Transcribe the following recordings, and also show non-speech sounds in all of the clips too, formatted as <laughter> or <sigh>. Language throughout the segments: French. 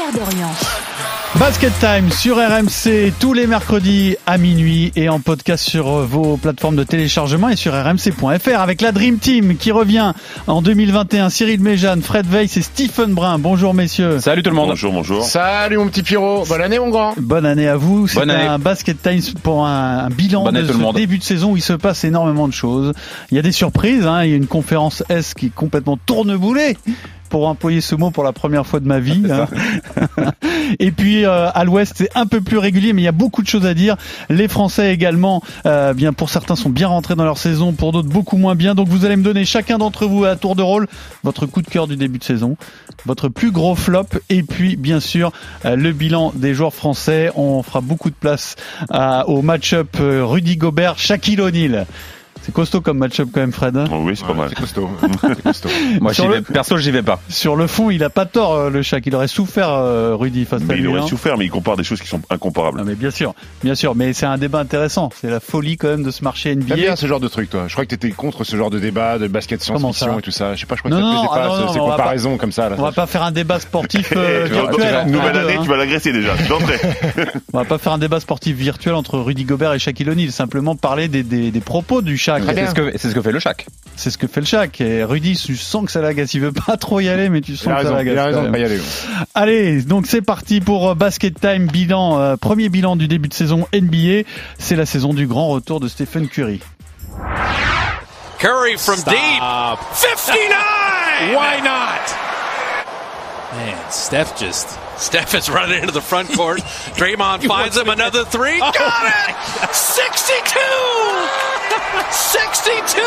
Pierre Dorian. Basket Time sur RMC tous les mercredis à minuit et en podcast sur vos plateformes de téléchargement et sur rmc.fr avec la Dream Team qui revient en 2021. Cyril Méjeanne, Fred Weiss et Stephen Brun. Bonjour messieurs. Salut tout le monde. Bonjour, bonjour. Salut mon petit Pierrot, bonne année mon grand. Bonne année à vous. C'est Bonne année. un Basket Time pour un, un bilan Bonne de ce monde. début de saison où il se passe énormément de choses. Il y a des surprises. hein. Il y a une conférence S qui est complètement tourneboulée pour employer ce mot pour la première fois de ma vie. hein. <laughs> Et puis euh, à l'Ouest, c'est un peu plus régulier, mais il y a beaucoup de choses à dire. Les Français également, euh, bien pour certains sont bien rentrés dans leur saison, pour d'autres beaucoup moins bien. Donc vous allez me donner chacun d'entre vous à tour de rôle votre coup de cœur du début de saison, votre plus gros flop, et puis bien sûr euh, le bilan des joueurs français. On fera beaucoup de place à- au match-up euh, Rudy Gobert, Shaquille O'Neal. C'est costaud comme match-up quand même, Fred. hein Oh oui, c'est pas mal. C'est costaud. <laughs> costaud. Moi, j'y le- vais, perso, j'y vais pas. Sur le fond, il a pas tort, euh, le Shaq. Il aurait souffert, euh, Rudy, face à Mais il lui. aurait hein. souffert, mais il compare des choses qui sont incomparables. Ah, mais bien sûr, bien sûr, mais c'est un débat intéressant. C'est la folie quand même de ce marché T'aimes NBA. bien ce genre de truc toi Je crois que t'étais contre ce genre de débat de basket Comment science-fiction ça et tout ça. Je sais pas, je crois Non, que ça te non, plaisait ah pas, non, ce- non, ces on va comparaisons comme ça. Là. On va pas faire un débat sportif euh, <laughs> virtuel. Nouvelle deux, année, hein. tu vas l'agresser déjà, d'entrée. <laughs> On va pas faire un débat sportif virtuel entre Rudy Gobert et Shaquille O'Neal. Simplement parler des, propos du Shaq. C'est ce que, c'est ce que fait le Shaq. C'est ce que fait le Shaq. Et Rudy, tu sens que ça l'agace. Il veut pas trop y aller, mais tu sens que ça raison, il l'agace. a raison de pas y aller. ouais. Allez, donc c'est parti pour euh, Basket Time bilan, euh, premier bilan du début de saison NBA. C'est la saison du grand retour de Stephen Curry. Curry from deep. 59! Why not? Man, Steph just. Steph is running into the front court. <laughs> Draymond finds him another three. <laughs> Got it! 62! 62!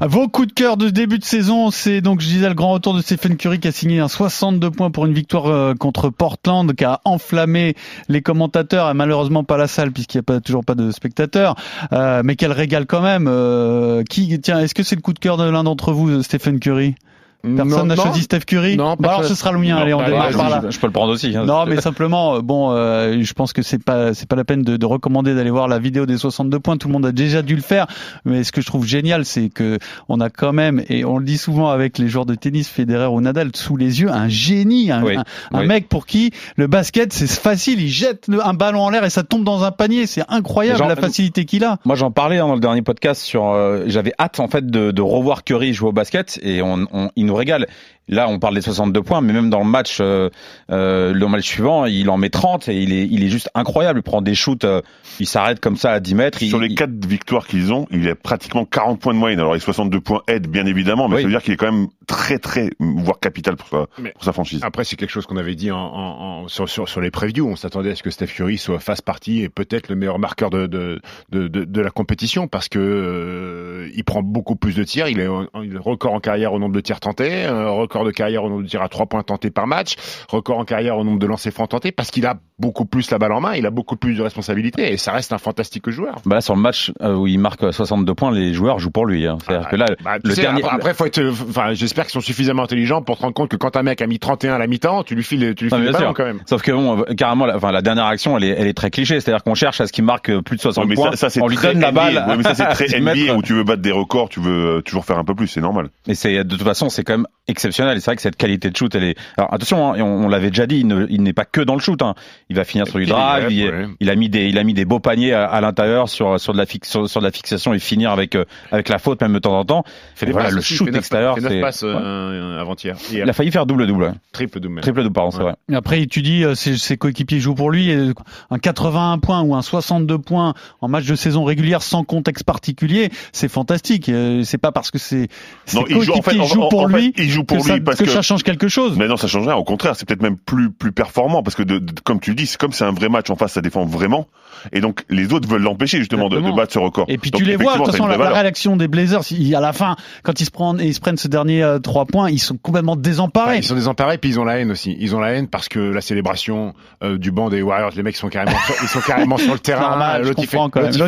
Vos coups de cœur de début de saison, c'est donc, je disais, le grand retour de Stephen Curry qui a signé un 62 points pour une victoire euh, contre Portland, qui a enflammé les commentateurs, et malheureusement pas la salle puisqu'il n'y a pas, toujours pas de spectateurs, euh, mais qu'elle régale quand même. Euh, qui, tiens, est-ce que c'est le coup de cœur de l'un d'entre vous, Stephen Curry? Personne n'a choisi Steph Curry Non, Bah alors ce sera le mien. Non, Allez, on démarre par là. Je, peux le prendre aussi. hein. Non, mais simplement, euh, bon, euh, je pense que c'est pas c'est pas la peine de, de recommander d'aller voir la vidéo des 62 points. Tout le monde a déjà dû le faire. Mais ce que je trouve génial, c'est que on a quand même, et on le dit souvent avec les joueurs de tennis, Federer ou Nadal, sous les yeux, un génie, un, Oui, un, mec pour qui le basket c'est facile. Il jette un ballon en l'air et ça tombe dans un panier. C'est incroyable la facilité qu'il a. Moi, j'en parlais hein, dans le dernier podcast sur. euh, J'avais hâte en fait de, de revoir Curry jouer au basket et on, on- il nous régale. Là, on parle des 62 points, mais même dans le match, euh, euh, le match suivant, il en met 30 et il est, il est juste incroyable. Il prend des shoots, euh, il s'arrête comme ça à 10 mètres. il- Sur les il- quatre victoires qu'ils ont, il a pratiquement 40 points de moyenne. Alors les 62 points aident bien évidemment, mais Oui. ça veut dire qu'il est quand même très très, voire capital pour sa, pour sa franchise. Après, c'est quelque chose qu'on avait dit en, en- en- sur, sur, sur les previews. On s'attendait à ce que Steph Curry soit face partie et peut-être le meilleur marqueur de, de, de, de, de la compétition parce que euh, il prend beaucoup plus de tirs. Il est il est record en carrière au nombre de tirs tentés, un record de carrière au nombre de tirs à trois points tentés par match, record en carrière au nombre de lancers francs tentés parce qu'il a beaucoup plus la balle en main, il a beaucoup plus de responsabilités et ça reste un fantastique joueur. Bah là, sur le match euh, où il marque 62 points, les joueurs jouent pour lui. hein. C'est-à-dire que là, Bah, tu le sais, dernier. après, faut être, enfin, j'espère qu'ils sont suffisamment intelligents pour te rendre compte que quand un mec a mis 31 à la mi-temps, tu lui files, tu lui Non, files le sûr. quand même. Sauf que bon, euh, carrément, la, enfin, la dernière action, elle est, elle est très cliché. C'est-à-dire qu'on cherche à ce qu'il marque euh, plus de 60 Ouais, mais points. ça, on lui très donne la NBA. balle. Ouais, mais ça c'est très <laughs> 10 NBA où tu veux battre des records, tu veux euh, toujours faire un peu plus, c'est normal. Et c'est de toute façon, c'est quand même exceptionnel. Et c'est vrai que cette qualité de shoot, elle est. Alors attention, hein, on, on l'avait déjà dit, il ne- il n'est pas que dans le shoot. Hein. Il va finir sur du drive. il, ouais. il a mis des, il a mis des beaux paniers à, à l'intérieur sur sur de la fix, sur, sur de la fixation et finir avec euh, avec la faute même de temps en temps. fait des voilà, passes le shoot extérieur, c'est passes ouais. euh, avant-hier. Il a failli faire double double, triple double. triple double pardon, c'est Ouais. vrai. Et Après, tu dis euh, ses, ses coéquipiers jouent pour lui. et Un 81 points ou un 62 points en match de saison régulière sans contexte particulier, c'est fantastique. Euh, C'est pas parce que c'est il joue- en fait, en- pour en fait, lui il joue pour ça, lui parce que que- ça change quelque chose. Mais non, ça change rien. Au contraire, c'est peut-être même plus plus performant parce que de, de- comme tu le dis, c'est comme c'est un vrai match en face, ça défend vraiment. Et donc les autres veulent l'empêcher justement de, de battre ce record. Et puis Donc, tu les vois, de toute façon, la, réaction des Blazers, ils- à la fin, quand ils se prennent, ils se prennent ce dernier euh, trois points, ils sont complètement désemparés. Ouais, ils sont désemparés puis ils ont la haine aussi. Ils ont la haine parce que la célébration euh, du banc des Warriors, les mecs sont carrément sur, ils sont carrément sur le <laughs> terrain. normal, L'autre, il fait-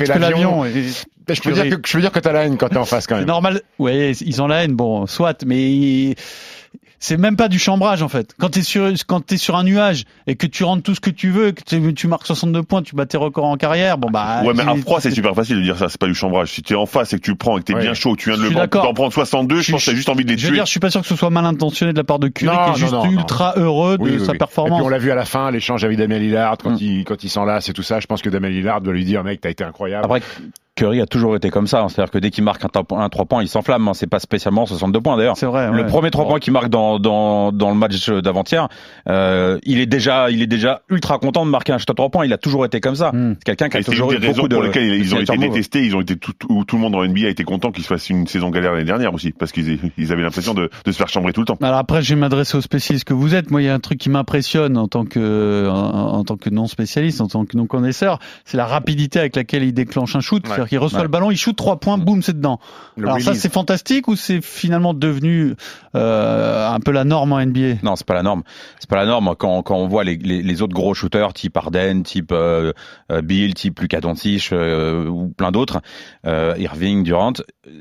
il l'avion. et- Je peux dire que je peux dire que t'as la haine quand t'es en face quand C'est même. normal. Ouais, ils ont la haine. Bon, soit, mais ils- c'est même pas du chambrage en fait. Quand t'es sur quand t'es sur un nuage et que tu rentres tout ce que tu veux, que tu, marques 62 points, tu bats tes records en carrière, bon bah. Ouais, mais à froid, c'est super facile de dire ça. C'est pas du chambrage. Si t'es en face et que tu prends et que t'es Ouais. bien chaud, tu viens de Je le prendre, d'accord. t'en prends 62, je pense que t'as juste envie de les Je veux tuer. dire, je suis pas sûr que ce soit mal intentionné de la part de Curry Non, qui est non, juste non, non. ultra heureux de Oui, oui, sa oui. Et performance. puis on l'a vu à la fin, l'échange avec Damien Lillard, quand Mm. il quand il s'enlace et tout ça. Je pense que Damien Lillard doit lui dire, mec, t'as été incroyable. Après, Curry a toujours été comme ça. hein. C'est-à-dire que dès qu'il marque un, top- un 3 points, il s'enflamme. hein. C'est pas spécialement 62 points d'ailleurs. C'est vrai. Le ouais. premier 3 points qu'il marque dans, dans, dans le match d'avant-hier, euh, il est déjà il est déjà ultra content de marquer un shot à 3 points. Il a toujours été comme ça. Hmm. C'est quelqu'un qui a toujours des eu raisons beaucoup de pour lesquelles ils ont été détestés. Ils ont été tout, où tout le monde en NBA a été content qu'ils fassent une saison galère l'année dernière aussi, parce qu'ils ils avaient l'impression de, de se faire chambrer tout le temps. Alors après, je vais m'adresser aux spécialistes que vous êtes. Moi, il y a un truc qui m'impressionne en tant que en, en tant que non spécialiste, en tant que non connaisseur, c'est la rapidité avec laquelle il déclenche un shoot. C'est-à-dire qu'il reçoit Ouais. le ballon, il shoot trois points, boum, c'est dedans. Le Alors ça, c'est fantastique ou c'est finalement devenu euh, un peu la norme en NBA Non, c'est pas la norme. C'est pas la norme quand, quand on voit les, les, les autres gros shooters, type Arden, type euh, euh, Bill, type Lucas Doncic euh, ou plein d'autres, Irving, Durant.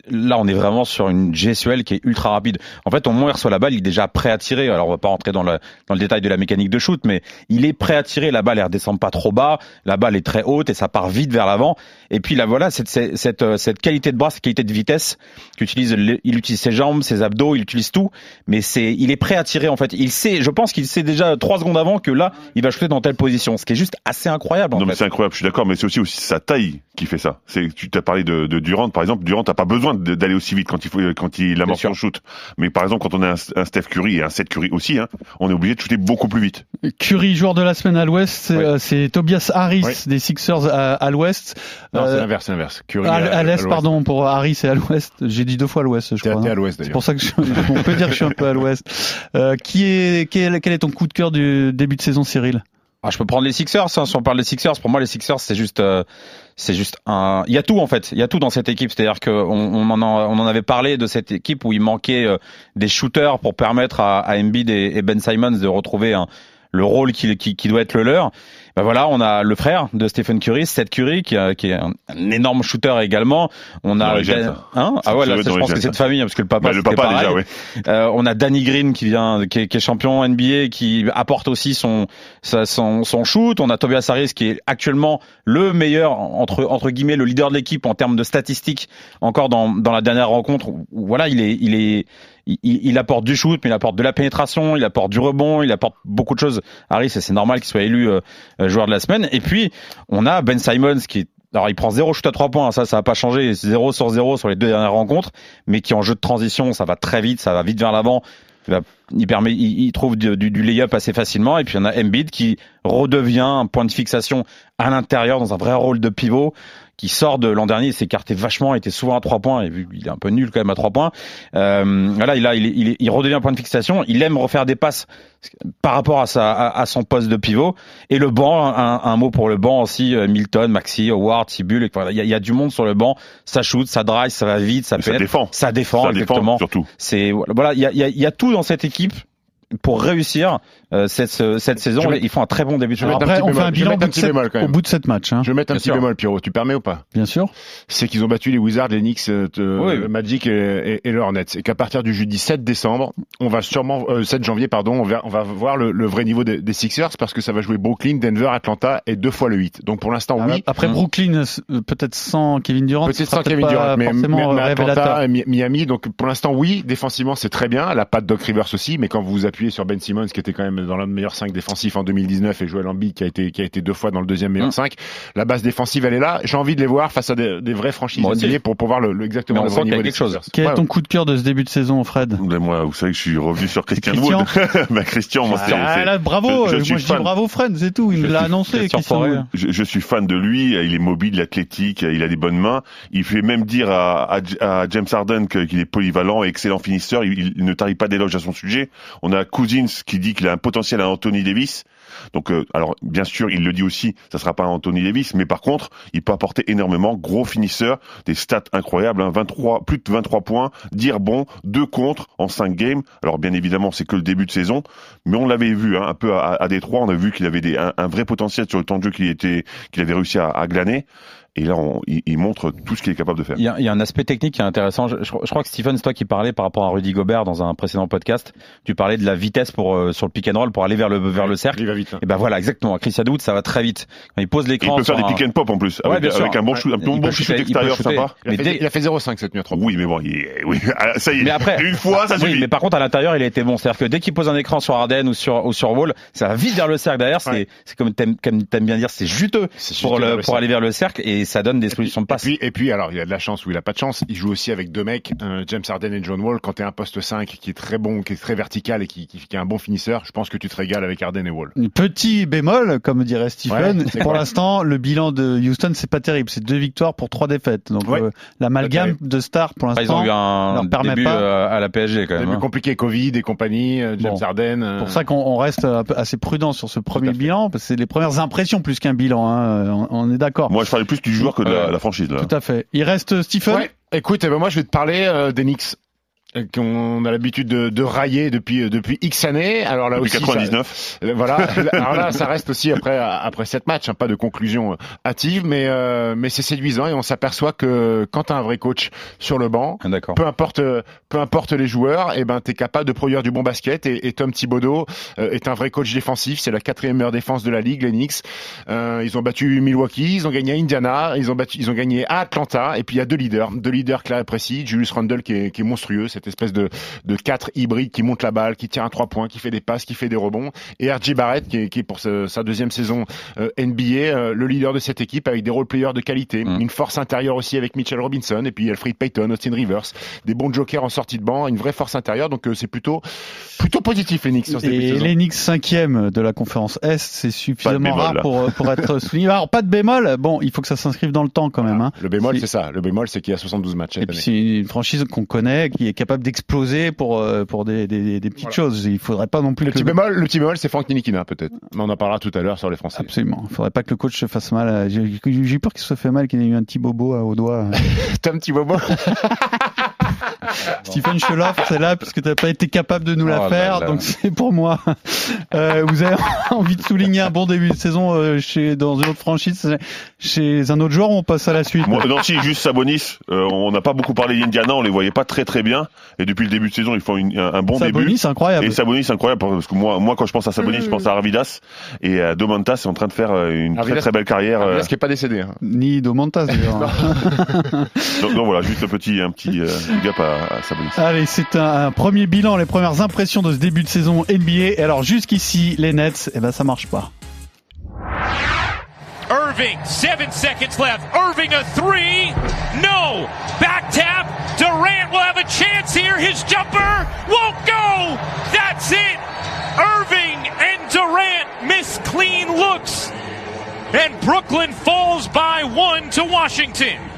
Là, on est vraiment sur une gestuelle qui est ultra rapide. En fait, au moment où il reçoit la balle, il est déjà prêt à tirer. Alors, on va pas rentrer dans le, dans le détail de la mécanique de shoot, mais il est prêt à tirer. La balle, elle redescend pas trop bas. La balle est très haute et ça part vite vers l'avant. Et puis là, voilà, cette, cette, cette, euh, cette qualité de bras, cette qualité de vitesse qu'utilise, il utilise ses jambes, ses abdos, il utilise tout. Mais c'est, il est prêt à tirer en fait. Il sait, je pense qu'il sait déjà trois secondes avant que là, il va shooter dans telle position. Ce qui est juste assez incroyable en Non, mais c'est incroyable, je suis d'accord, mais c'est aussi, aussi sa taille qui fait ça. C'est, tu t'as parlé de, de Durant, par exemple. Durant, t'as pas besoin d'aller aussi vite quand il faut, quand il amorce son shoot. Mais par exemple, quand on a un, un Steph Curry et un Seth Curry aussi, hein, on est obligé de shooter beaucoup plus vite. Curry, joueur de la semaine à l'Ouest, c'est euh, c'est Tobias Harris des Sixers à, à l'Ouest. Non, c'est Euh, l'inverse, c'est l'inverse. Curry à, à l'Est, l'ouest. pardon, pour Harris et à l'Ouest. J'ai dit deux fois à l'Ouest, je crois. t'es à l'ouest C'est d'ailleurs. pour ça que je, on peut dire que je suis un peu à l'Ouest. <laughs> Euh, qui est quel, quel est ton coup de cœur du début de saison, Cyril? Ah, je peux prendre les Sixers. hein, si on parle des Sixers, pour moi, les Sixers, c'est juste, euh, c'est juste un. Il y a tout en fait. Il y a tout dans cette équipe. C'est-à-dire qu'on on en, a- on en avait parlé de cette équipe où il manquait euh, des shooters pour permettre à, à Embiid et, et Ben Simons de retrouver le rôle qui, qui, qui doit être le leur. Ben voilà, on a le frère de Stephen Curry, Seth Curry, qui, a- qui est un, un énorme shooter également. On a hein ah ouais, là, je pense que c'est de famille parce que le papa, Bah, le papa pareil. déjà, ouais. Euh, on a Danny Green qui vient, qui est, qui est champion NBA, qui apporte aussi son, sa- son, son shoot. On a Tobias Harris qui est actuellement le meilleur entre entre guillemets le leader de l'équipe en termes de statistiques. Encore dans dans la dernière rencontre, voilà, il est il est il, il apporte du shoot, mais il apporte de la pénétration, il apporte du rebond, il apporte beaucoup de choses. Harris, et c'est normal qu'il soit élu euh, euh, joueur de la semaine. Et puis on a Ben Simons qui alors il prend zéro shoot à trois points, ça ça va pas changer, zéro sur zéro sur les deux dernières rencontres, mais qui en jeu de transition, ça va très vite, ça va vite vers l'avant. Il, permet, il trouve du, du, du lay-up assez facilement. Et puis on a Embiid qui redevient un point de fixation à l'intérieur dans un vrai rôle de pivot, qui sort de l'an dernier, il s'écartait vachement, il était souvent à trois points, et vu qu'il est un peu nul quand même à trois points. Euh, voilà, il, a, il, il, il redevient un point de fixation. Il aime refaire des passes par rapport à, sa, à, à son poste de pivot. Et le banc, un, un mot pour le banc aussi, euh, Milton, Maxi, Howard, voilà, il y, a, il y a du monde sur le banc. Ça shoot, ça drive, ça va vite, ça Mais ça pénètre, défend. ça défend, Ça exactement. défend, surtout. C'est voilà, il y a, il y, a, il y a tout dans cette équipe pour réussir euh, cette, cette saison. Ils font un très bon début de je vais saison. mettre un Après, petit on fait bémol. un bilan au bout, de petit sept, bémol, quand au même. bout de cette match, hein, Je vais mettre un Bien petit sûr. bémol, Pierrot. Tu permets ou pas? Bien sûr. C'est qu'ils ont battu les Wizards, les Knicks, euh, Oui. le Magic et, et, et le Hornets. Et qu'à partir du jeudi 7 décembre, on va sûrement, euh, 7 janvier, pardon, on va, on va voir le, le vrai niveau des, des Sixers parce que ça va jouer Brooklyn, Denver, Atlanta et deux fois le 8. Donc pour l'instant, oui. Après Mm. Brooklyn, euh, peut-être sans Kevin Durant, Peut-être sans Kevin Durant, mais, mais, mais euh, Atlanta Miami. Donc pour l'instant, oui, défensivement, c'est très bien. La patte Doc Rivers aussi, mais quand vous vous appuyez sur Ben Simmons, qui était quand même dans l'un des meilleurs 5 défensifs en 2019, et Joel Embiid, qui a été, qui a été deux fois dans le deuxième meilleur Mm. 5, la base défensive, elle est là. J'ai envie de les voir face à des, des vraies franchises Moi. NBA pour, pour voir le, le- exactement le vrai niveau des quelque chose. Quel est ton coup de cœur de ce début de saison, Fred? Mais moi, vous savez que je suis revenu sur Christian Christian? Wood. <laughs> bah, Christian, moi, c'est- Ah, c'est- là, bravo, je- je euh, suis moi je dis bravo Fred, c'est tout, il l'a suis annoncé. Christian je, je suis fan de lui, il est mobile, athlétique, il a des bonnes mains. Il fait même dire à, à- à James Harden qu'il est polyvalent et excellent finisseur. Il, il ne tarie pas d'éloges à son sujet. On a Cousins qui dit qu'il a un potentiel à Anthony Davis. Donc, euh, alors bien sûr, il le dit aussi, ça sera pas Anthony Davis, mais par contre, il peut apporter énormément. Gros finisseur, des stats incroyables, hein, 23, plus de 23 points, dire bon, deux contre en 5 games. Alors bien évidemment, c'est que le début de saison, mais on l'avait vu hein, un peu à, à Détroit, on a vu qu'il avait des, un, un vrai potentiel sur le temps de jeu qu'il était, qu'il avait réussi à, à glaner. Et là, on, il, il montre tout ce qu'il est capable de faire. Il y, a, il y a un aspect technique qui est intéressant. Je, je, je crois que Stephen, c'est toi qui parlais par rapport à Rudy Gobert dans un précédent podcast. Tu parlais de la vitesse pour euh, sur le pick and roll pour aller vers le vers le cercle. Il va vite. hein. Et ben voilà, exactement. À Christian Wood, ça va très vite. Quand il pose Et il l'écran, peut faire des un- pick and pop en plus, Ouais, avec, bien sûr. avec un bon shoot, un Il bon peut shoot extérieur sympa. Il a Mais fait, dès- il a fait 0,5 cette nuit à 3 Oui, mais bon, il est- oui, <laughs> ah, ça y est. Mais après- une fois, ça Oui, suffit. mais par contre à l'intérieur, il a été bon. C'est-à-dire que dès qu'il pose un écran sur Arden ou sur ou sur Wall, ça va vite vers le cercle derrière. C'est Ouais. c'est comme t'aimes bien dire, c'est juteux pour pour aller vers le cercle et ça donne des solutions de Et passe. puis, et puis, alors, il a de la chance ou il a pas de chance. Il joue aussi avec deux mecs, euh, James Harden et John Wall. Quand t'es un poste 5 qui est très bon, qui est très vertical et qui, qui, qui est un bon finisseur, je pense que tu te régales avec Harden et Wall. Petit bémol, comme dirait Stephen. Ouais, pour l'instant, le bilan de Houston, c'est pas terrible. C'est deux victoires pour trois défaites. Donc Ouais. euh, l'amalgame de stars pour Enfin, ils ont l'instant. eu un leur permet début pas. euh, à la PSG quand même. Début hein. compliqué, Covid et compagnie, euh, James Bon. Harden. euh, C'est pour ça qu'on on reste un peu assez prudent sur ce premier bilan, parce que c'est les premières impressions plus qu'un bilan. Hein. On, on est d'accord. Moi, je parlais plus du joueur que de la, la franchise, là. Tout à fait. Il reste Stephen? Ouais. Écoute, eh ben moi je vais te parler euh, des Knicks euh, qu'on a l'habitude de, de railler depuis euh, depuis X années. Alors là Depuis aussi, ça- 99. Euh, Voilà. Alors là, ça reste aussi après après sept matchs, hein, pas de conclusion euh, hâtive, mais euh, mais c'est séduisant et on s'aperçoit que quand t'as un vrai coach sur le banc, Ah, D'accord. peu importe euh, peu importe les joueurs, et ben t'es capable de produire du bon basket. Et, et Tom Thibodeau euh, est un vrai coach défensif. C'est la quatrième meilleure défense de la ligue, les Knicks. Euh, ils ont battu Milwaukee, ils ont gagné à Indiana, ils ont battu, ils ont gagné à Atlanta. Et puis il y a deux leaders, deux leaders clairs et précis. Julius Randle qui est, qui est monstrueux, cette espèce de de quatre hybrides qui monte la balle, qui tire un trois points, qui fait des passes, qui fait des rebonds. Et RJ Barrett qui est, qui est pour ce- sa deuxième saison euh, NBA, euh, le leader de cette équipe avec des role players de qualité, Mm. une force intérieure aussi avec Mitchell Robinson et puis Alfred Payton, Austin Rivers, des bons jokers en sortie de banc, une vraie force intérieure. Donc euh, c'est plutôt plutôt positif les Knicks sur cette Et les Knicks cinquième de la conférence Est, c'est suffisamment bémol, rare là. pour, pour être <laughs> souligné. Alors pas de bémol, bon, il faut que ça s'inscrive dans le temps quand même. Hein. Le bémol, c'est ça. Le bémol, c'est qu'il y a 72 matchs Et puis c'est une franchise qu'on connaît, qui est capable d'exploser pour euh, pour des, des, des petites Voilà. choses. Il faudrait pas non plus Le que petit bémol, le petit bémol, c'est Frank Nilikina peut-être. Mais on en parlera tout à l'heure sur les Français. Absolument. Il faudrait pas que le coach se fasse mal. à- J'ai peur qu'il se soit fait mal, qu'il ait eu un petit bobo à- au doigt. <laughs> Tom Thibodeau. <laughs> Stephen Cheloff, c'est là puisque tu n'as pas été capable de nous Oh la là faire, là. donc c'est pour moi. Euh, vous avez <laughs> envie de souligner un bon début de saison euh, chez dans une autre franchise, chez un autre joueur, ou on passe à la suite. Moi, non, si, juste Sabonis, euh, on n'a pas beaucoup parlé d'Indiana, on les voyait pas très très bien. Et depuis le début de saison, ils font une- un, un bon début. Sabonis, incroyable. Et Sabonis, c'est incroyable parce que moi, moi, quand je pense à Sabonis, je pense à Arvidas et à Domantas, c'est en train de faire euh, une très Arvidas- très belle carrière. euh, Est-ce qu'il est pas décédé hein Ni Domantas d'ailleurs. <laughs> <laughs> donc, donc voilà, juste un petit, un petit euh, up à, à Sabonis. Allez, c'est un, un premier bilan, les premières impressions de ce début de saison NBA. Et alors jusqu'ici, les Nets, eh ben ça marche pas. Irving, seven seconds left. Irving a three. No. Back tap. Durant will have a chance here. His jumper won't go. That's it. Irving and Durant miss clean looks. And Brooklyn falls by one to Washington.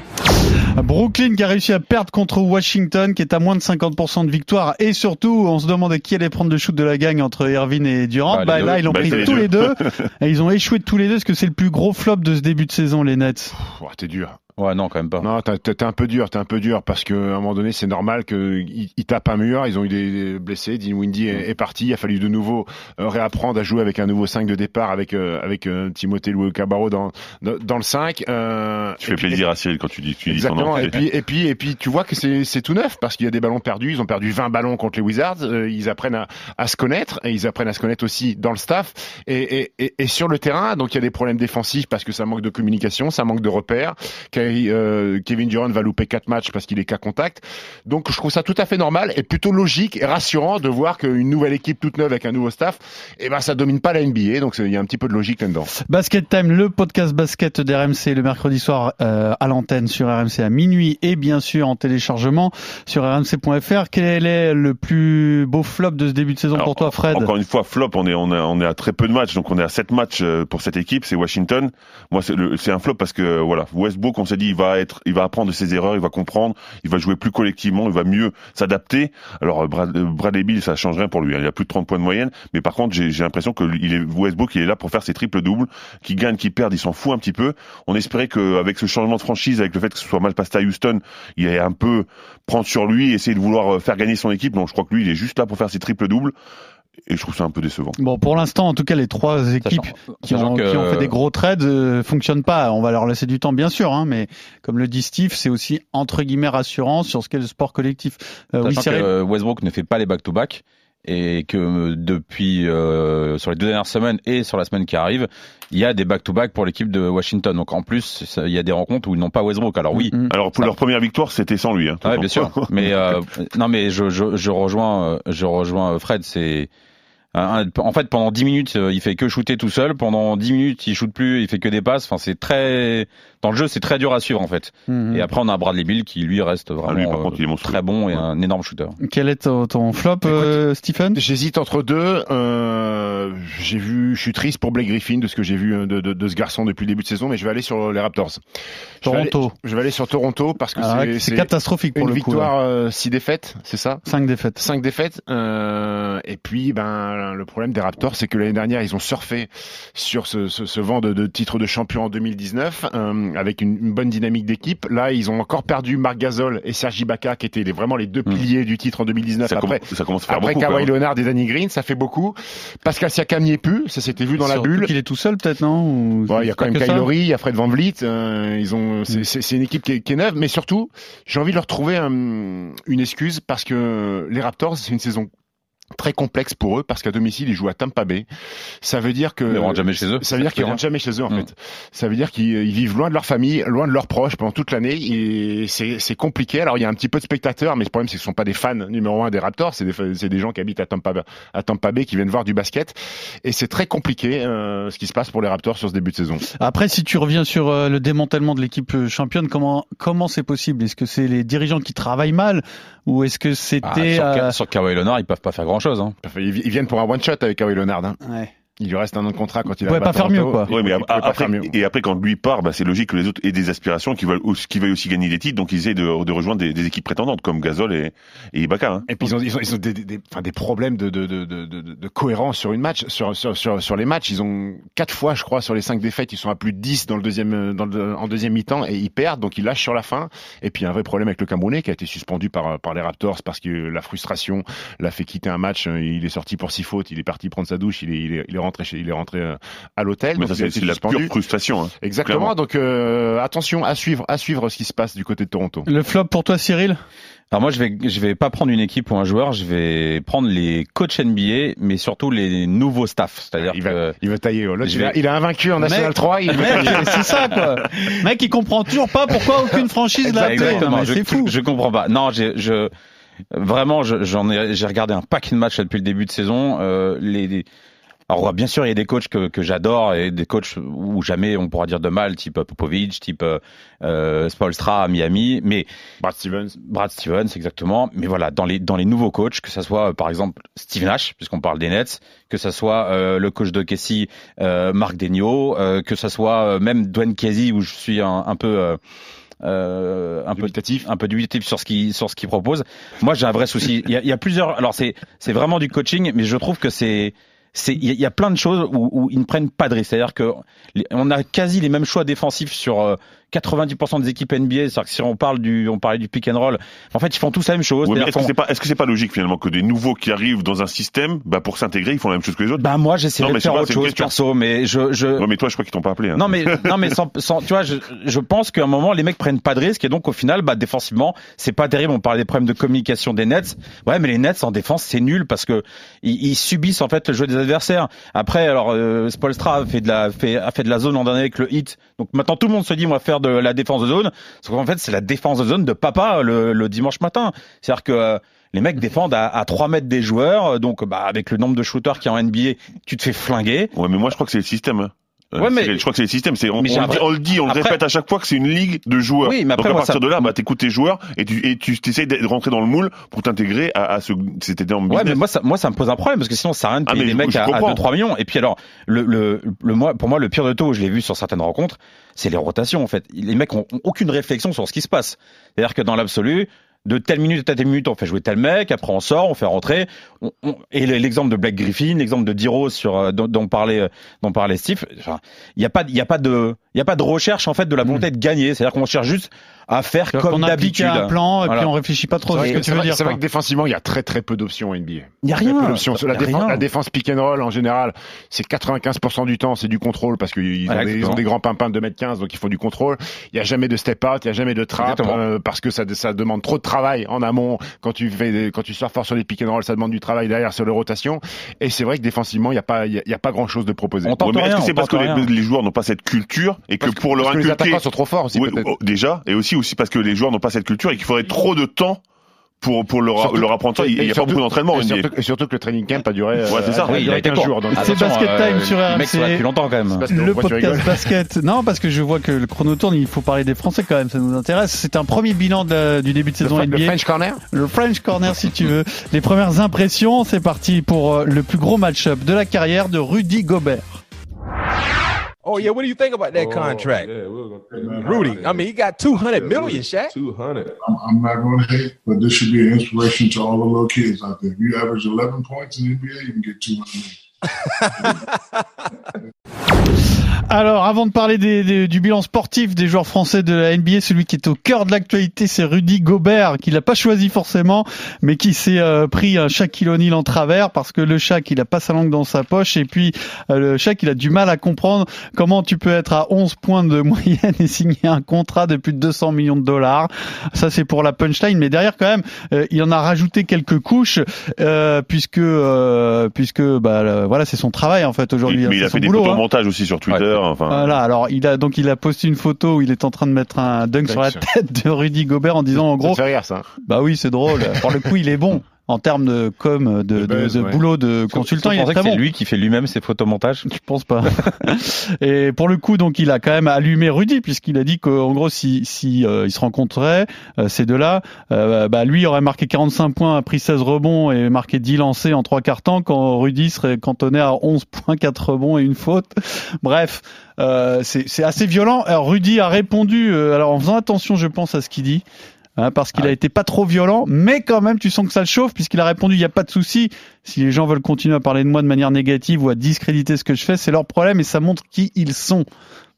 Brooklyn qui a réussi à perdre contre Washington, qui est à moins de 50% de victoire. Et surtout, on se demandait qui allait prendre le shoot de la gang entre Irvin et Durant. Ah, bah, deux. là, ils l'ont Bah, pris tous les deux. <laughs> et ils ont échoué tous les deux, parce que c'est le plus gros flop de ce début de saison, les Nets. Oh, T'es dur. Ouais, non, quand même pas. Non, t'es un peu dur, t'es un peu dur parce que à un moment donné, c'est normal qu'ils ils tapent un mur. Ils ont eu des, blessés. Dean Windy est, est parti. Il a fallu de nouveau euh, réapprendre à jouer avec un nouveau 5 de départ avec euh, avec euh, Timothée Louis Cabarro dans, dans dans le 5. Euh, Tu fais puis- plaisir à Cyril quand tu dis, tu dis son Exactement. nom. Et puis, et puis, et puis, tu vois que c'est, c'est tout neuf parce qu'il y a des ballons perdus. Ils ont perdu 20 ballons contre les Wizards. Euh, ils apprennent à, à se connaître et ils apprennent à se connaître aussi dans le staff et, et, et, et sur le terrain. Donc, il y a des problèmes défensifs parce que ça manque de communication, ça manque de repères. Kyrie, euh, Kevin Durant va louper quatre matchs parce qu'il est qu'à contact. Donc, je trouve ça tout à fait normal et plutôt logique et rassurant de voir qu'une nouvelle équipe toute neuve avec un nouveau staff, et ben, ça domine pas la NBA. Donc, il y a un petit peu de logique là-dedans. Basket Time, le podcast basket d'RMC le mercredi soir euh, à l'antenne sur RMC à minuit et bien sûr en téléchargement sur rmc.fr. Quel est le plus beau flop de ce début de saison Alors, pour toi, Fred Encore une fois, flop, on est, on est, on est à très peu de matchs, donc on est à 7 matchs euh, pour cette équipe, c'est Washington. Moi, c'est le- c'est un flop parce que, voilà, Westbrook, on il va être, il va apprendre de ses erreurs, il va comprendre, il va jouer plus collectivement, il va mieux s'adapter. Alors, euh, Brad, euh, Bradley Bill, ça change rien pour lui, hein. il a plus de 30 points de moyenne, mais par contre, j'ai l'impression que il est, Westbrook, il est là pour faire ses triples doubles, qui gagne, qui perd, il s'en fout un petit peu. On espérait qu'avec ce changement de franchise, avec le fait que ce soit mal passé à Houston, il allait un peu prendre sur lui, essayer de vouloir euh, faire gagner son équipe. Donc, je crois que lui, il est juste là pour faire ses triples doubles et je trouve ça un peu décevant. Bon, pour l'instant, en tout cas, les trois équipes Sachant- qui ont, que- qui ont fait des gros trades euh, fonctionnent pas. On va leur laisser du temps, bien sûr, hein, mais comme le dit Steve, c'est aussi entre guillemets rassurant sur ce qu'est le sport collectif. Euh, Sachant que Westbrook ne fait pas les back-to-back et que euh, depuis euh, sur les deux dernières semaines et sur la semaine qui arrive, il y a des back-to-back pour l'équipe de Washington. Donc en plus, ça- il y a des rencontres où ils n'ont pas Westbrook. Alors oui, Mhm. Alors pour Ça- leur première victoire, c'était sans lui. Hein, Ouais, bien sûr. <laughs> Mais euh, non, mais je, je, je rejoins, euh, je rejoins Fred. C'est en fait pendant 10 minutes, euh, il fait que shooter tout seul. Pendant 10 minutes, il shoot plus, il fait que des passes. Enfin, c'est très dans le jeu, c'est très dur à suivre en fait. Mhm. Et après, on a Bradley Bill qui lui reste vraiment Ah, lui, par euh, contre, il est très bon et Ouais. un énorme shooter. Quel est ton, ton flop, euh, Stephen? J'hésite entre deux. Euh, j'ai vu, je suis triste pour Blake Griffin de ce que j'ai vu euh, de, de, de ce garçon depuis le début de saison, mais je vais aller sur les Raptors. Je vais aller- Toronto. Je vais aller sur Toronto parce que Alors, c'est- catastrophique pour une le coup. victoire, euh, six défaites, c'est ça? Cinq défaites. Cinq défaites. Euh, et puis, ben, le problème des Raptors, c'est que l'année dernière, ils ont surfé sur ce, ce, ce vent de, de titre de champion en 2019, euh, avec une, une bonne dynamique d'équipe. Là, ils ont encore perdu Marc Gasol et Sergi Ibaka, qui étaient les- vraiment les deux Mm. piliers du titre en 2019. ça, après, commence, ça commence à faire après beaucoup. Kawhi quoi. Leonard et Danny Green, ça fait beaucoup. Pascal Siakam n'y est plus, ça s'était vu dans la bulle. qu'il est tout seul, peut-être, non Ou Bon, il y a c'est quand même Lowry, il y a Fred Van Vliet. euh, ils ont, Mm. c'est- c'est c'est une équipe qui est, qui est neuve, mais surtout, j'ai envie de leur trouver un- une excuse parce que les Raptors, c'est une saison très complexe pour eux parce qu'à domicile ils jouent à Tampa Bay. Ça veut dire que Ils ne rentrent jamais chez eux. ça veut dire qu'ils rentrent jamais chez eux en Mm. fait. Ça veut dire qu'ils ils vivent loin de leur famille, loin de leurs proches pendant toute l'année et c'est c'est compliqué. Alors il y a un petit peu de spectateurs, mais le problème c'est que ce sont pas des fans numéro un des Raptors, c'est des, c'est des gens qui habitent à Tampa, Bay- à Tampa Bay qui viennent voir du basket et c'est très compliqué euh, ce qui se passe pour les Raptors sur ce début de saison. Après, si tu reviens sur euh, le démantèlement de l'équipe euh, championne, comment comment c'est possible? Est-ce que c'est les dirigeants qui travaillent mal? Ou est-ce que Ah, c'était sur, euh, sur Kawhi Leonard, ils peuvent pas faire grand chose. Hein. Ils ils viennent pour un one shot avec Kawhi Leonard. Hein. ouais. Il lui reste un an de contrat quand il à pas faire mieux, quoi. Ouais, mais après, faire mieux. et après, quand lui part, bah, c'est logique que les autres aient des aspirations, qu'ils veulent aussi, qu'ils veuillent aussi gagner des titres, donc ils essaient de, de rejoindre des, des équipes prétendantes comme Gasol et, et Ibaka. Hein. Et puis ils ont, ils ont, ils ont des, des, des- enfin, des problèmes de, de, de, de, de, de cohérence sur une match, sur, sur, sur, sur les matchs. Ils ont quatre fois, je crois, sur les cinq défaites, ils sont à plus de 10 dans le deuxième, dans le, en deuxième mi-temps et ils perdent, donc ils lâchent sur la fin. Et puis un vrai problème avec le Camerounais qui a été suspendu par, par les Raptors parce que la frustration l'a fait quitter un match. Il est sorti pour six fautes, il est parti prendre sa douche, il est, il est, il est rentré chez, il est rentré euh, à l'hôtel. Mais donc ça, il a c'est la pure frustration. Hein. Exactement. clairement. Donc euh, attention à suivre, à suivre ce qui se passe du côté de Toronto. Le flop pour toi, Cyril? Alors moi, je vais, je vais pas prendre une équipe ou un joueur, je vais prendre les coachs NBA, mais surtout les nouveaux staffs. C'est-à-dire Il que va, il va tailler. oh, il, a, vais- il a invaincu en National Mec, 3. Il c'est ça quoi. Mec, il comprend toujours pas pourquoi aucune franchise l'a appelé. C'est fou. je comprends pas. Non, je vraiment, je- j'en ai, j'ai regardé un paquet de matchs depuis le début de saison. Euh, les, les- alors bien sûr, il y a des coachs que, que j'adore et des coachs où jamais on pourra dire de mal, type Popovich, type euh, euh, Spoelstra à Miami, mais Brad Stevens. Brad Stevens exactement. Mais voilà, dans les dans les nouveaux coachs, que ça soit euh, par exemple Steve Nash, puisqu'on parle des Nets, que ça soit euh, le coach de Casey, euh, Marc euh, que ça soit euh, même Dwayne Casey où je suis un, un peu euh, euh, un peu Dubitatif. un peu dubitatif sur ce qu'il sur ce qu'il propose. Moi, j'ai un vrai souci. Il y a, il y a plusieurs. Alors c'est c'est vraiment du coaching, mais je trouve que c'est c'est il y, a- plein de choses où, où ils ne prennent pas de risques. C'est-à-dire que on a quasi les mêmes choix défensifs sur euh, 90% des équipes NBA. C'est-à-dire que si on parle du on parlait du pick and roll, en fait ils font tous la même chose. Est-ce que c'est pas, est-ce que c'est pas logique finalement que des nouveaux qui arrivent dans un système, bah pour s'intégrer, ils font la même chose que les autres? Bah moi mais de faire pas- autre chose perso, mais je je Ouais, mais toi, je crois qu'ils t'ont pas appelé. Hein. Non mais non mais sans, sans- tu vois je, je pense qu'à un moment les mecs prennent pas de risques et donc au final bah défensivement c'est pas terrible on parlait des problèmes de communication des Nets ouais mais les Nets en défense c'est nul parce que ils, ils subissent en fait le jeu des adversaires après alors euh, Spolstra a fait de la fait, a fait de la zone l'an dernier avec le hit donc maintenant tout le monde se dit on va faire de la défense de zone sauf qu'en fait c'est la défense de zone de papa le, dimanche matin c'est à dire que euh, les mecs défendent à, à 3 mètres des joueurs, donc bah, avec le nombre de shooters a en NBA, tu te fais flinguer. Ouais, mais moi, je crois que c'est le système. Hein. Euh, Ouais, mais- je crois que c'est le système. C'est on, le dit, on le dit, on le Après- répète à chaque fois que c'est une ligue de joueurs. Oui, mais après, Donc à partir ça- de là, bah t'écoutes tes joueurs et tu et tu essayes de rentrer dans le moule pour t'intégrer à, à ce cet énorme Ouais, business. mais moi ça, moi ça me pose un problème parce que sinon ça rien de Ah, payer mais des je- mecs je à, à comprends. 2-3 millions. Et puis alors, le, le, le, moi, pour moi, le pire de tout, je l'ai vu sur certaines rencontres, c'est les rotations en fait. Les mecs ont, ont aucune réflexion sur ce qui se passe. C'est-à-dire que dans l'absolu, de telle minute à telle minute, on fait jouer tel mec, après on sort, on fait rentrer. On- on- et l'exemple de Black Griffin, l'exemple de Diro sur euh, dont, dont parlait euh, dont parlait Steve. Enfin, il n'y a pas, il y a pas de, il y a pas de recherche en fait de la volonté de gagner. C'est-à-dire qu'on cherche juste à faire comme d'habitude. un plan et Voilà. puis on réfléchit pas trop à ce que- que tu veux vrai- dire. C'est vrai que défensivement, il y a très très peu d'options NBA. Il y a rien. peu. La, Il y a défense, rien. la défense pick and roll en général, c'est 95% du temps, c'est du contrôle parce qu'ils ont, Ouais, des- ils ont exactement. des grands pimpins de 2m15, donc ils font du contrôle. Il y a jamais de step out, il y a jamais de trap euh, parce que ça, ça demande trop de travail en amont. Quand tu fais, des- quand tu sors fort sur les pick and roll, ça demande du travail derrière sur les rotations. Et c'est vrai que défensivement, il y a pas, il y a, il y a pas grand chose de proposé. Est-ce que c'est parce que les, joueurs n'ont pas cette culture et que pour leur que les inculquer attaquants sont trop forts aussi peut-être. oh, déjà, et aussi aussi parce que les joueurs n'ont pas cette culture et qu'il faudrait trop de temps pour pour leur Surtout- leur apprendre ça. Il n'y a pas beaucoup d'entrement. Et surtout, et surtout que le training camp a duré, euh, Ouais, c'est ça. a Oui, il a été 15 court. C'est Basket Time sur Le mec RMC. depuis longtemps quand même. Le podcast basket. Non, parce que je vois que le chrono tourne, il faut parler des Français quand même, ça nous intéresse. C'est un premier bilan de du début de le, saison le NBA. French Corner Le French Corner si tu veux. Les premières impressions, c'est parti pour euh, le plus gros match-up de la carrière de Rudy Gobert. Oh yeah, what do you think about that oh, contract? Rudy, I mean, he got 200 million, Shaq. 200. I'm, I'm not going to hate, but this should be an inspiration to all the little kids out there. If you average 11 points in the NBA, you can get 200 million. <laughs> Alors, avant de parler des- des- du bilan sportif des joueurs français de la NBA, celui qui est au cœur de l'actualité, c'est Rudy Gobert, qui l'a pas choisi forcément, mais qui s'est euh, pris un Shaquille O'Neal en travers, parce que le Shaq, il a pas sa langue dans sa poche, et puis euh, le Shaq, il a du mal à comprendre comment tu peux être à 11 points de <laughs> moyenne et signer un contrat de plus de 200 millions de dollars. Ça, c'est pour la punchline, mais derrière, quand même, euh, il en a rajouté quelques couches, euh, puisque, euh, puisque, bah, le- voilà, c'est son travail, en fait, aujourd'hui. Mais il a fait des boulot, hein. photomontages aussi sur Twitter. Enfin, Voilà, alors il a donc il a posté une photo où il est en train de mettre un dunk sur la tête de Rudy Gobert en disant en gros te fait rire, ça. bah oui c'est drôle. Pour le coup il est bon en termes de com de, De de, buzz, de ouais. boulot de consultant il est très que c'est bon. lui qui fait lui-même ses photomontages je pense pas. <laughs> Et pour le coup donc il a quand même allumé Rudy puisqu'il a dit qu'en gros si si euh, ils se rencontraient euh, ces deux là. Bah lui aurait marqué 45 points a pris 16 rebonds et marqué 10 lancés en trois quarts temps quand Rudy serait cantonné à 11 points 4 rebonds et une faute. <laughs> Bref euh, c'est c'est assez violent. Alors Rudy a répondu euh, alors en faisant attention je pense à ce qu'il dit hein, parce qu'il a été pas trop violent, mais quand même tu sens que ça le chauffe puisqu'il a répondu il n'y a pas de souci. Si les gens veulent continuer à parler de moi de manière négative ou à discréditer ce que je fais, c'est leur problème et ça montre qui ils sont.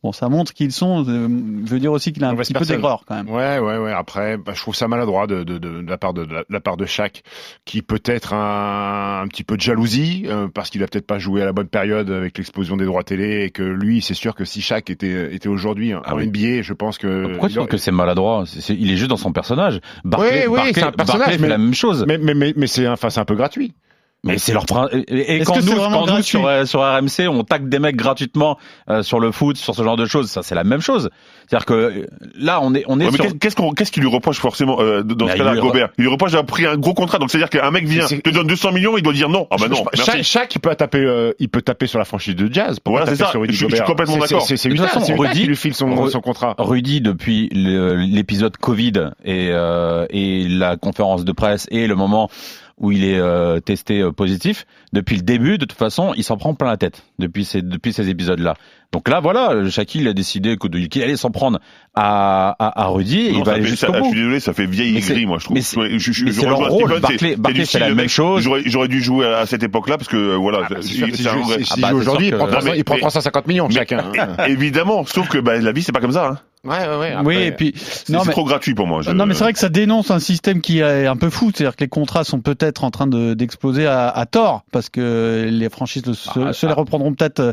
Bon, ça montre qui ils sont. euh, je veux dire aussi qu'il a un petit peu d'aigreur quand même. Ouais, ouais, ouais. Après, bah, je trouve ça maladroit de, de, de, de la part de, de la part de Shaq, qui peut être un, un petit peu de jalousie euh, parce qu'il a peut-être pas joué à la bonne période avec l'explosion des droits télé et que lui, c'est sûr que si Shaq était était aujourd'hui en Ah oui. NBA, je pense que Pourquoi tu trouves que c'est maladroit? Il est juste dans son personnage. Barclay, Oui, oui, Barclay- c'est un personnage, Barclay fait mais- la même chose. mais mais mais, mais c'est enfin c'est un peu gratuit. Mais c'est leur prin- et, quand nous, quand nous sur, euh, sur RMC, on tacle des mecs gratuitement euh, sur le foot, sur ce genre de choses, ça c'est la même chose. C'est-à-dire que euh, là, on est on est Ouais, sur qu'est- qu'est-ce qu'on qu'est-ce qu'il lui reproche forcément euh, dans Bah, ce cas-là lui- Gobert? Il lui reproche d'avoir pris un gros contrat. Donc c'est-à-dire qu'un mec vient, te donne 200 millions, il doit dire non. Ah bah non. Je- merci. Shaq, Shaq, il peut taper, euh, il peut taper sur la franchise de Jazz. Pourquoi Voilà, c'est ça. sur Rudy Je suis- je suis Gobert complètement d'accord. C'est c'est Rudy- qui lui file son, son contrat. Rudy depuis l'épisode Covid et, euh, et la conférence de presse et le moment où il est euh, testé euh, positif, depuis le début, de toute façon, il s'en prend plein la tête depuis ces depuis ces épisodes-là. Donc là, voilà, Shaquille a décidé qu'il allait s'en prendre à, à, à Rudy et Non, il va ça aller fait- ça- bout. Je suis désolé, ça fait vieille aigrie, moi, je trouve. mais c'est- je, je, je leur rôle. Barclay- c'est- la même chose. J'aurais dû jouer à, cette époque-là parce que euh, voilà. Ah bah, que c'est si vrai- si- Ah bah, joue aujourd'hui, il prend que- 300 il prend mais- 350 millions chacun. hein. Évidemment, sauf que bah, la vie c'est pas comme ça. Hein. Ouais, ouais, ouais. oui, et puis C'est non c'est mais trop gratuit pour moi. Je- non mais c'est vrai que ça dénonce un système qui est un peu fou, c'est-à-dire que les contrats sont peut-être en train de d'exploser à, à tort parce que les franchises se, Ah, se les reprendront peut-être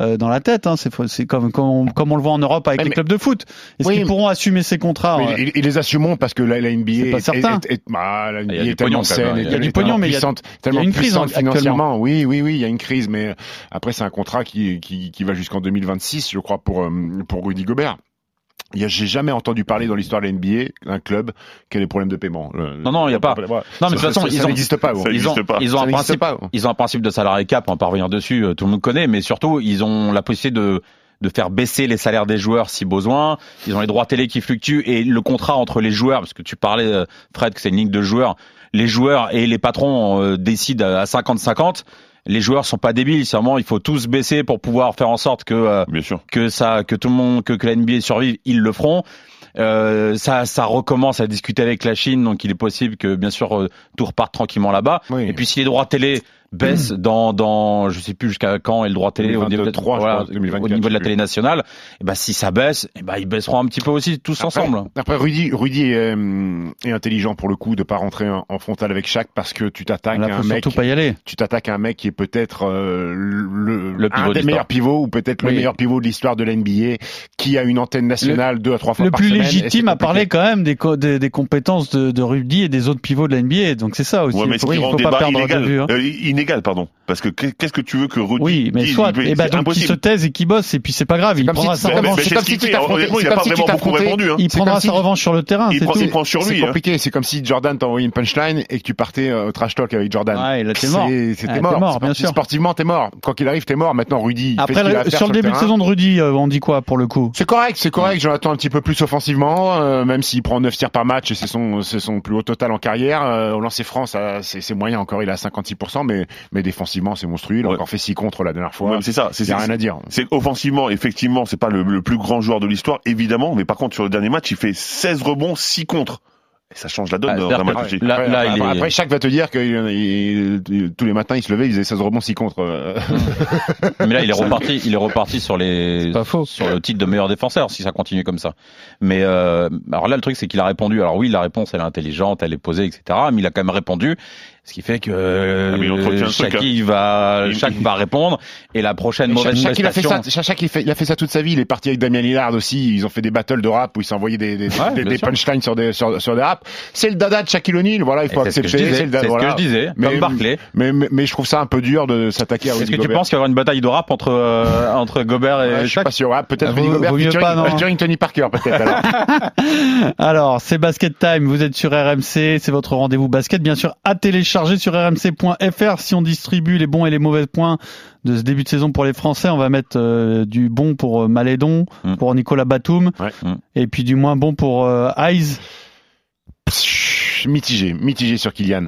euh, dans la tête. Hein. C'est c'est comme comme on, comme on le voit en Europe avec les clubs de foot. Est-ce Oui, qu'ils mais- pourront assumer ces contrats Mais euh, ils, ils les assumeront parce que la, la NBA C'est pas est, certain. est- est- bah, la NBA Il y a du est tellement saine, hein. Il y a du tellement pognon, mais il y a- puissante, il y a tellement une crise actuellement. financièrement. Oui, oui, oui, il y a une crise, mais après c'est un contrat qui, qui, qui va jusqu'en 2026, je crois, pour euh, pour Rudy Gobert. Il y a- J'ai jamais entendu parler dans l'histoire de la NBA d'un club qui a des problèmes de paiement. Le- Non, non, il y a pas. Voilà. Non, mais de toute façon, ça- ils ça ont- n'existe pas. Ils ont, pas. ils ont Ça un principe, pas. ils ont un principe de salarié cap, on va pas revenir dessus, euh, tout le monde connaît, mais surtout, ils ont la possibilité de, de faire baisser les salaires des joueurs si besoin. Ils ont les droits télé qui fluctuent et le contrat entre les joueurs, parce que tu parlais, euh, Fred, que c'est une ligue de joueurs, les joueurs et les patrons euh, décident à 50-50. Les joueurs sont pas débiles, seulement il faut tous baisser pour pouvoir faire en sorte que euh, Bien sûr. que ça, que tout le monde, que, que la NBA survive, ils le feront. Euh, ça, ça recommence à discuter avec la Chine, donc il est possible que bien sûr euh, tout reparte tranquillement là-bas. Oui. Et puis si les droits télé baisse dans dans je sais plus jusqu'à quand est le droit télé au niveau, de, 2023, je voilà, pense, 2024, au niveau de la télé plus. nationale et ben si ça baisse et ben ils baisseront un petit peu aussi tous Après- ensemble Après, Rudy, Rudy est, euh, est intelligent pour le coup de pas rentrer en, en frontal avec Shaq parce que tu t'attaques à un mec, pas y aller. tu t'attaques à un mec qui est peut-être euh, le, Le pivot un de des meilleurs pivots ou peut-être le meilleur pivot de l'histoire de l'NBA qui a une antenne nationale deux à trois fois Le par plus semaine. et légitime c'est à parler quand même des, co- des, des compétences de, de Rudy et des autres pivots de la NBA. Donc c'est ça aussi. Ouais, mais il faut, il faut le pas perdre de vue. hein. euh, pardon. Parce que qu'est- qu'est-ce que tu veux que Rudy Oui, mais dise soit, Il et bah c'est donc qu'il se taise et qu'il bosse, et puis c'est pas grave, il prendra si- sa revanche. c'est comme si tu Honnêtement, il a pas vraiment beaucoup répondu. hein. Il prendra sa revanche sur le terrain, Il c'est prend- tout. il prend sur C'est lui. hein. compliqué, c'est comme si Jordan t'envoyait une punchline et que tu partais euh, au trash talk avec Jordan. Ouais, là, t'es mort. C'était t'es mort. bien sûr. Sportivement, t'es mort. Quand il arrive, t'es mort. Maintenant, Rudy, il Après, a sur le début de saison de Rudy, euh, on dit quoi pour le coup? C'est correct, c'est correct. J'en attends un petit peu plus offensivement, euh, même s'il prend 9 tirs par match et c'est son, c'est son plus haut total en carrière. Euh, au lancer franc, ça, c'est, c'est moyen encore. Il est à 56%, mais, mais défensivement, c'est monstrueux. Il a Ouais. encore fait 6 contre la dernière fois. Ouais, c'est ça. C'est rien à dire. C'est offensivement, effectivement, c'est pas le, le plus grand joueur de l'histoire, évidemment, mais par contre, sur le dernier match, il fait 16 rebonds, 6 contre. Et ça change la donne Ah, match aussi. là, après, là, après, il est- après, chaque va te dire que il- il- tous les matins, il se levait, il faisait 16 rebonds, 6 contre. euh. <laughs> mais là il est reparti il est reparti sur les pas faux. sur le titre de meilleur défenseur si ça continue comme ça mais euh, alors là le truc c'est qu'il a répondu alors oui la réponse elle est intelligente elle est posée etc mais il a quand même répondu ce qui fait que Ah, mais il entretient le truc, Shaki va Il- chaque va répondre et la prochaine Et mauvaise Shaq- Shaq, il a fait prestation ça, Shaq, il, fait, il a fait ça toute sa vie. Il est parti avec Damien Lillard aussi. Ils ont fait des battles de rap où ils s'envoyaient des, des, Ouais, des, des punchlines sur des, sur, sur des rap. C'est le dada de Shaquille O'Neal. Voilà, il faut Et c'est ce que je accepter. disais, le dada- c'est ce voilà. que je disais, Mais- comme Barclay. Mais, mais, mais je trouve ça un peu dur de s'attaquer à est-ce que tu penses qu'il y aura une bataille de rap entre euh, entre Gobert et Ouais, je suis Shaq pas sûr. Ouais, peut-être Ah, Rudy Gobert featuring, pas, non. featuring Tony Parker, peut-être. alors. <laughs> Alors, c'est Basket Time, vous êtes sur RMC, c'est votre rendez-vous basket, bien sûr, à télécharger sur rmc.fr. Si on distribue les bons et les mauvais points de ce début de saison pour les Français, on va mettre euh, du bon pour euh, Malédon, Mm. pour Nicolas Batum, Ouais. Mm. et puis du moins bon pour euh, mitigé, mitigé sur Kylian.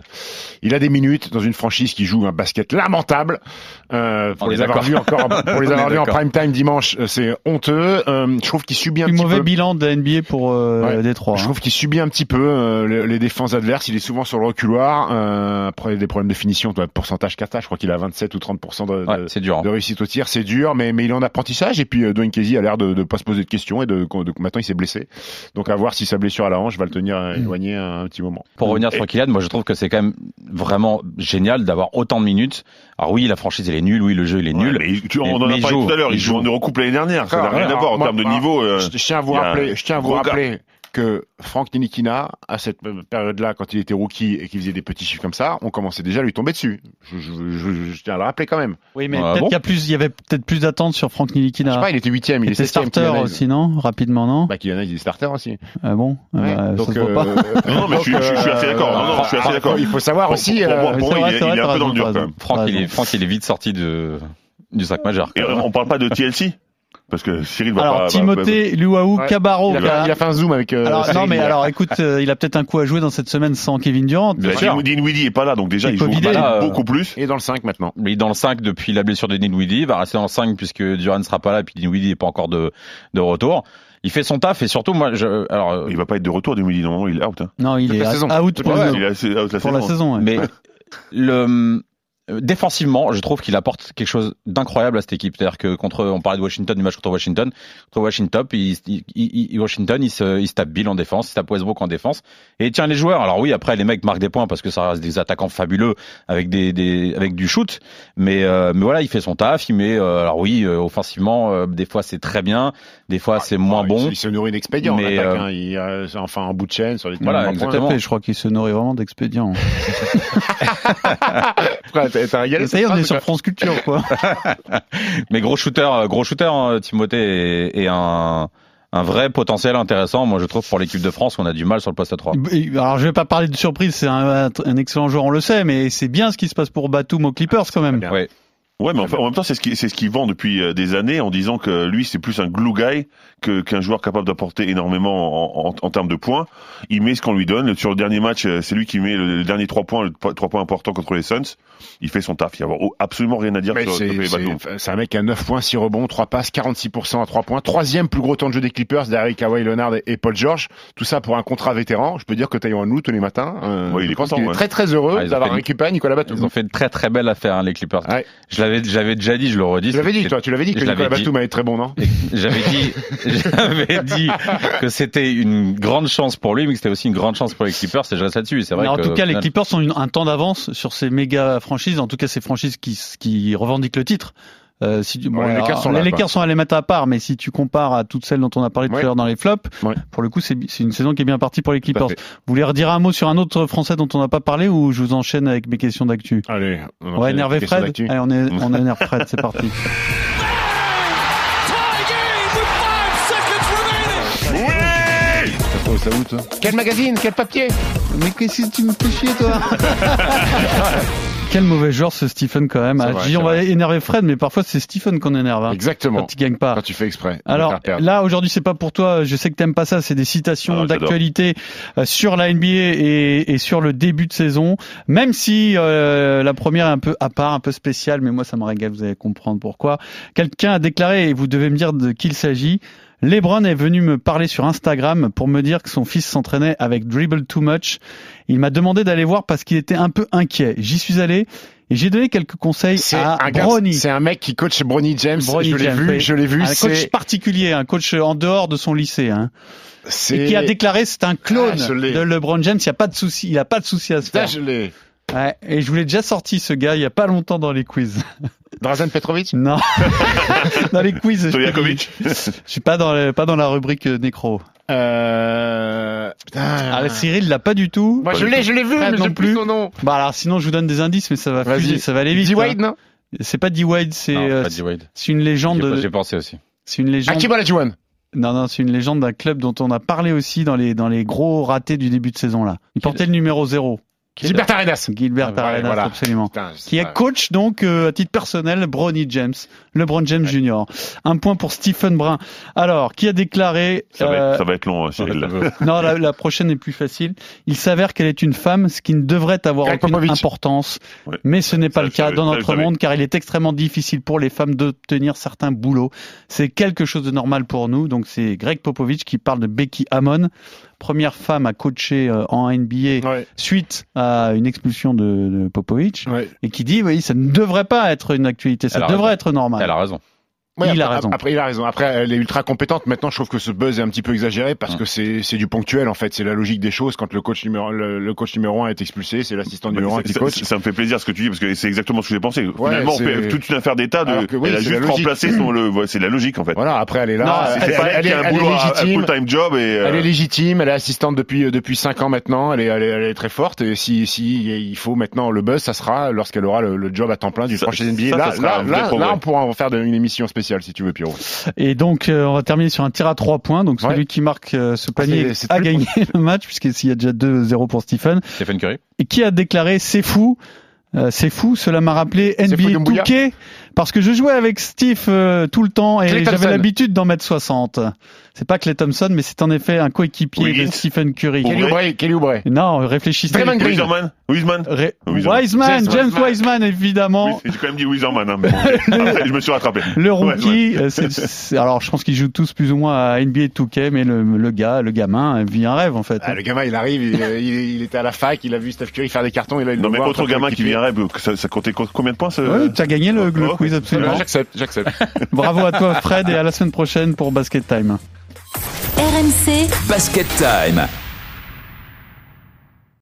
Il a des minutes dans une franchise qui joue un basket lamentable. Euh, pour les <laughs> avoir vus encore, pour les avoir vus en prime time dimanche, euh, c'est honteux. Euh, je trouve qu'il subit un petit mauvais peu. bilan de la NBA pour euh, Ouais. Détroit. Je hein. trouve qu'il subit un petit peu euh, les, les défenses adverses. Il est souvent sur le reculoir. Euh, après des problèmes de finition, toi, pourcentage kata, je crois qu'il a 27 ou 30 de, ouais, dur hein. de réussite au tir. C'est dur, mais, mais il est en apprentissage. Et puis euh, Dwayne Casey a l'air de ne pas se poser de questions et de, de, maintenant il s'est blessé. Donc à voir si sa blessure à la hanche va le tenir euh, éloigné un, un petit moment. Pour revenir sur Kylian, moi je trouve que c'est quand même vraiment génial d'avoir autant de minutes. Alors oui, la franchise elle est nulle, oui le jeu il est Ouais, nul. mais il- tu- on Mais- en a parlé joue, tout à l'heure. Il il joue en. Eurocoupe l'année dernière. Ça n'a D'accord, rien à voir en termes de niveau. euh, je, tiens à vous rappeler, je tiens à vous rappeler que Franck Nilikina, à cette période-là, quand il était rookie et qu'il faisait des petits chiffres comme ça, on commençait déjà à lui tomber dessus. Je, je, je- je tiens à le rappeler quand même. Oui, mais Ah peut-être bon qu'il y a plus, il y avait peut-être plus d'attentes sur Franck Je sais Nilikina. pas, il était huitième, il Il était starter aussi, non? Rapidement, non? Bah, Kylian il est starter aussi. Ah bon? Ah Ouais, bah, donc, ça se voit pas. euh, <laughs> Non, non, mais je suis- assez d'accord. Non, non, je suis assez Franck, d'accord. Il faut savoir aussi. pour- euh, moi, pour c'est moi, vrai, il est- un peu dans le dur quand même. Franck, il est, vite sorti du sac majeur. Et on parle pas de TLC Parce que Cyril va pas. Alors va- Timothée Luau Ouais. Cabarro. il, il a fait un zoom avec. euh, Alors non mais alors écoute, euh, il a peut-être un coup à jouer dans cette semaine sans Kevin Durant. Bah, Bien sûr. Dinwiddie est pas là, donc déjà Il joue vider. pas Là, beaucoup plus. Il est dans le 5 maintenant. Il est dans le 5 depuis la blessure de Dinwiddie, il va rester dans le 5 puisque Durant ne sera pas là et puis Dinwiddie n'est pas encore de, de retour. Il fait son taf et surtout moi je alors euh, Il va pas être de retour Dinwiddie, normalement il est out. hein. Non, il est la saison. out pour, la le- Il est out la pour la saison. saison. ouais. mais <laughs> le euh, défensivement, je trouve qu'il apporte quelque chose d'incroyable à cette équipe. C'est-à-dire que contre, on parlait de Washington, du match contre Washington, contre Washington, il, il, il- Washington, il se, il se tape Bill en défense, il se tape Westbrook en défense, et il tient les joueurs. Alors oui, après les mecs marquent des points parce que ça reste des attaquants fabuleux avec des, des avec du shoot, mais euh, mais voilà, il fait son taf, il met. euh, alors oui, euh, offensivement, euh, des fois c'est très bien, des fois c'est moins Ah, bon. Il, se nourrit d'expédients. Mais, Mais euh, il, euh, enfin en bout de chaîne sur les Voilà, points. exactement. À fait, je crois qu'il se nourrit vraiment d'expédients. <laughs> <laughs> Ça y est, on est sur France Culture, quoi. <laughs> Mais gros shooter, euh, gros shooter, hein, Timothée et, et un un vrai potentiel intéressant. Moi, je trouve pour l'équipe de France, on a du mal sur le poste 3. Et- Alors, je vais pas parler de surprise, c'est un, un excellent joueur, on le sait, mais c'est bien ce qui se passe pour Batum aux Clippers quand même. Bien. Ouais. Mais en, même temps, c'est ce qui c'est ce qu'il vend depuis euh, des années en disant que lui c'est plus un glue guy que qu'un joueur capable d'apporter énormément en, en, en, termes de points. Il met ce qu'on lui donne. Sur le dernier match, euh, c'est lui qui met le, dernier trois points, le trois points importants contre les Suns. Il fait son taf. Il n'y a absolument rien à dire sur, C'est un mec qui a 9 points, 6 rebonds, 3 passes, 46% à 3 points. Troisième plus gros temps de jeu des Clippers derrière Kawhi Leonard et Paul George. Tout ça pour un contrat vétéran. Je peux dire que Taillon nous tous les matins. Euh, ouais, il est content. Il est très très heureux ah, d'avoir récupéré Nicolas Batum. Ils ont fait une très très belle affaire, hein, les Clippers. Ouais. Je j'avais déjà dit, je le redis. Tu l'avais dit, toi, tu l'avais dit que Nicolas Batum allait être très bon, non J'avais dit, <laughs> j'avais dit que c'était une grande chance pour lui, mais que c'était aussi une grande chance pour les Clippers. Et je reste là-dessus. C'est vrai. en tout cas, les Clippers ont un temps d'avance sur ces méga franchises. En tout cas, ces franchises qui, qui revendiquent le titre. Euh, si tu, bon, les Lakers sont, les sont à les mettre à part, mais si tu compares à toutes celles dont on a parlé tout à l'heure dans les flops, pour le coup, c'est une saison qui est bien partie pour les Clippers. Vous voulez redire un mot sur un autre Français dont on n'a pas parlé ou je vous enchaîne avec mes questions d'actu? Allez, on va énerver Fred. Allez, on, est, on <laughs> énerve Fred, c'est parti. Quel magazine? Quel papier? Mais qu'est-ce que tu me fais chier, toi? <laughs> Quel mauvais joueur ce Stephen quand même. on va énerver Fred, mais parfois c'est Stephen qu'on énerve. Hein, Exactement. Quand il gagne pas. Quand tu fais exprès. Alors là aujourd'hui c'est pas pour toi. Je sais que t'aimes pas ça. C'est des citations ah, d'actualité euh, sur la NBA et, et, sur le début de saison. Même si euh, la première est un peu à part, un peu spéciale, mais moi ça me régale. Vous allez comprendre pourquoi. Quelqu'un a déclaré et vous devez me dire de qui il s'agit. Lebron est venu me parler sur Instagram pour me dire que son fils s'entraînait avec Dribble Too Much. Il m'a demandé d'aller voir parce qu'il était un peu inquiet. J'y suis allé et j'ai donné quelques conseils à Bronny. C'est un mec qui coach Bronny James. je l'ai vu, je l'ai vu. Un coach particulier, un coach en dehors de son lycée. Hein. Et qui a déclaré c'est un clone ah, de LeBron James. Il n'y a pas de souci, il a pas de souci à se faire. je l'ai. Ouais, et je vous l'ai déjà sorti ce gars il y a pas longtemps dans les quiz. <laughs> Drazen Petrovic? Non. <laughs> dans les quiz. Stojakovic Je suis pas dans pas dans la rubrique euh, nécro. Euh... Putain. Ah, Cyril l'a pas du tout. Moi je l'ai, je l'ai vu, mais non plus. Son nom. Bah alors sinon je vous donne des indices, mais ça va fuser, ça va aller vite. D Wade non? C'est pas D Wade, c'est euh, c'est une légende. J'ai pensé aussi. C'est une légende. Akiba Olajuwon. Non, non, c'est une légende d'un club dont on a parlé aussi dans les, dans les gros ratés du début de saison là. Il portait le numéro 0. Gilbert Arenas. Gilbert Arenas, absolument. qui est coach donc euh, à titre personnel Bronny James, LeBron James Jr. Un point pour Stephen Brun. Alors, qui a déclaré Ça, va, être, euh, ça va être long, Cyril. non, la, la, prochaine est plus facile. Il s'avère qu'elle est une femme, ce qui ne devrait avoir aucune importance, mais ce n'est pas le cas dans notre monde, car il est extrêmement difficile pour les femmes d'obtenir certains boulots. C'est quelque chose de normal pour nous. Donc, c'est Greg Popovich qui parle de Becky Hammon première femme à coacher euh, en NBA suite à une expulsion de, de Popovic, et qui dit oui, ça ne devrait pas être une actualité, ça devrait être normal. Elle a raison il après, a raison. Après, il a raison. Après, elle est ultra compétente. Maintenant, je trouve que ce buzz est un petit peu exagéré parce que c'est c'est du ponctuel en fait. C'est la logique des choses. Quand le coach numéro le, coach numéro un est expulsé, c'est l'assistant numéro un qui coach. Ça, me fait plaisir ce que tu dis parce que c'est exactement ce que j'ai pensé. Finalement, on fait toute une affaire d'état de. elle a juste remplacé son le. C'est la logique en fait. Voilà. Après, elle est là. elle, elle, est, un boulot, légitime. full time job et. Elle est légitime. Elle est assistante depuis depuis cinq ans maintenant. Elle est elle est, très forte. Et si si il faut maintenant le buzz, ça sera lorsqu'elle aura le, job à temps plein du prochain NBA. Là là là, on pourra en faire une émission spéciale si tu veux, Pierrot. Et donc, euh, on va terminer sur un tir à trois points. Donc, celui qui marque euh, ce panier a gagné le match, puisqu'il y a déjà 2-0 pour Stephen. Stephen Curry. Et qui a déclaré, c'est fou, euh, c'est fou, cela m'a rappelé NBA 2K parce que je jouais avec Steve euh, tout le temps et j'avais l'habitude d'en mettre 60. C'est pas Clay Thompson, mais c'est en effet un coéquipier de Stephen Curry. Kelly Oubre. Non, réfléchissez. Draymond Green. Wiseman. Wiseman. Wiseman. James Wiseman, évidemment. J'ai quand même dit Wiseman, hein, mais <laughs> je me suis rattrapé. Le rookie, euh, c'est, alors je pense qu'ils jouent tous plus ou moins à NBA 2K, mais le, le gars, le gamin, vit un rêve en fait. Ah, le gamin, il arrive, il, il, était à la fac, il a vu Steph Curry faire des cartons, et là il Non mais autre gamin qui vit un rêve, ça, ça comptait combien de points ce... Ouais, tu as gagné le, le oh, quiz absolument. J'accepte, j'accepte. <laughs> Bravo à toi Fred et à la semaine prochaine pour Basket Time. RMC Basket Time.